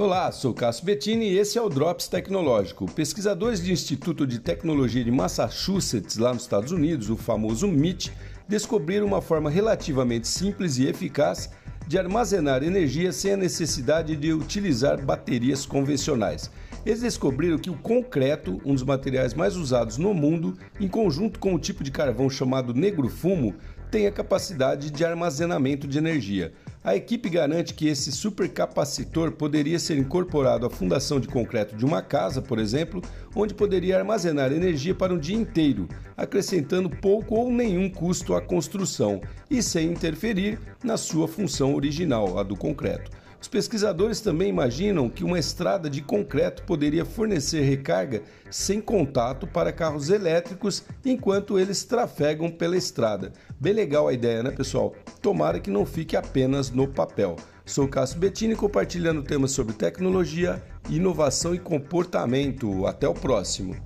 Olá, sou Cássio Bettini e esse é o Drops Tecnológico. Pesquisadores do Instituto de Tecnologia de Massachusetts, lá nos Estados Unidos, o famoso MIT, descobriram uma forma relativamente simples e eficaz de armazenar energia sem a necessidade de utilizar baterias convencionais. Eles descobriram que o concreto, um dos materiais mais usados no mundo, em conjunto com o tipo de carvão chamado negro fumo, tem a capacidade de armazenamento de energia. A equipe garante que esse supercapacitor poderia ser incorporado à fundação de concreto de uma casa, por exemplo, onde poderia armazenar energia para um dia inteiro, acrescentando pouco ou nenhum custo à construção e sem interferir na sua função original, a do concreto. Os pesquisadores também imaginam que uma estrada de concreto poderia fornecer recarga sem contato para carros elétricos enquanto eles trafegam pela estrada. Bem legal a ideia, né, pessoal? Tomara que não fique apenas no papel. Sou Cássio Bettini compartilhando temas sobre tecnologia, inovação e comportamento. Até o próximo.